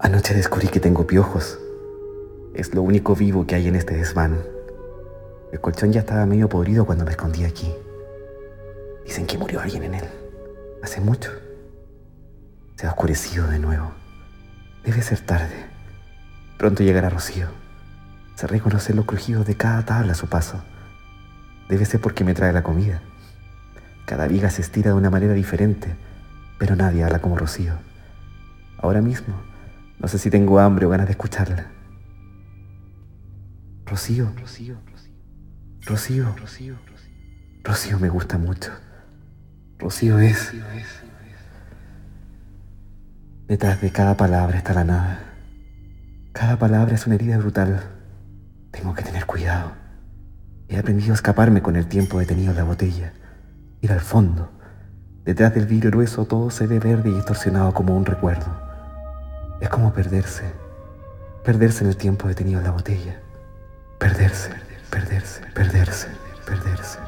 Anoche descubrí que tengo piojos. Es lo único vivo que hay en este desván. El colchón ya estaba medio podrido cuando me escondí aquí. Dicen que murió alguien en él. Hace mucho. Se ha oscurecido de nuevo. Debe ser tarde. Pronto llegará Rocío. Se reconocer los crujidos de cada tabla a su paso. Debe ser porque me trae la comida. Cada viga se estira de una manera diferente, pero nadie habla como Rocío. Ahora mismo, no sé si tengo hambre o ganas de escucharla. Rocío, Rocío, Rocío, Rocío, Rocío me gusta mucho. Rocío es... Detrás de cada palabra está la nada. Cada palabra es una herida brutal. Tengo que tener cuidado. He aprendido a escaparme con el tiempo detenido en la botella. Ir al fondo. Detrás del vidrio grueso todo se ve verde y distorsionado como un recuerdo. Es como perderse. Perderse en el tiempo detenido en la botella. Perderse, perderse, perderse, perderse.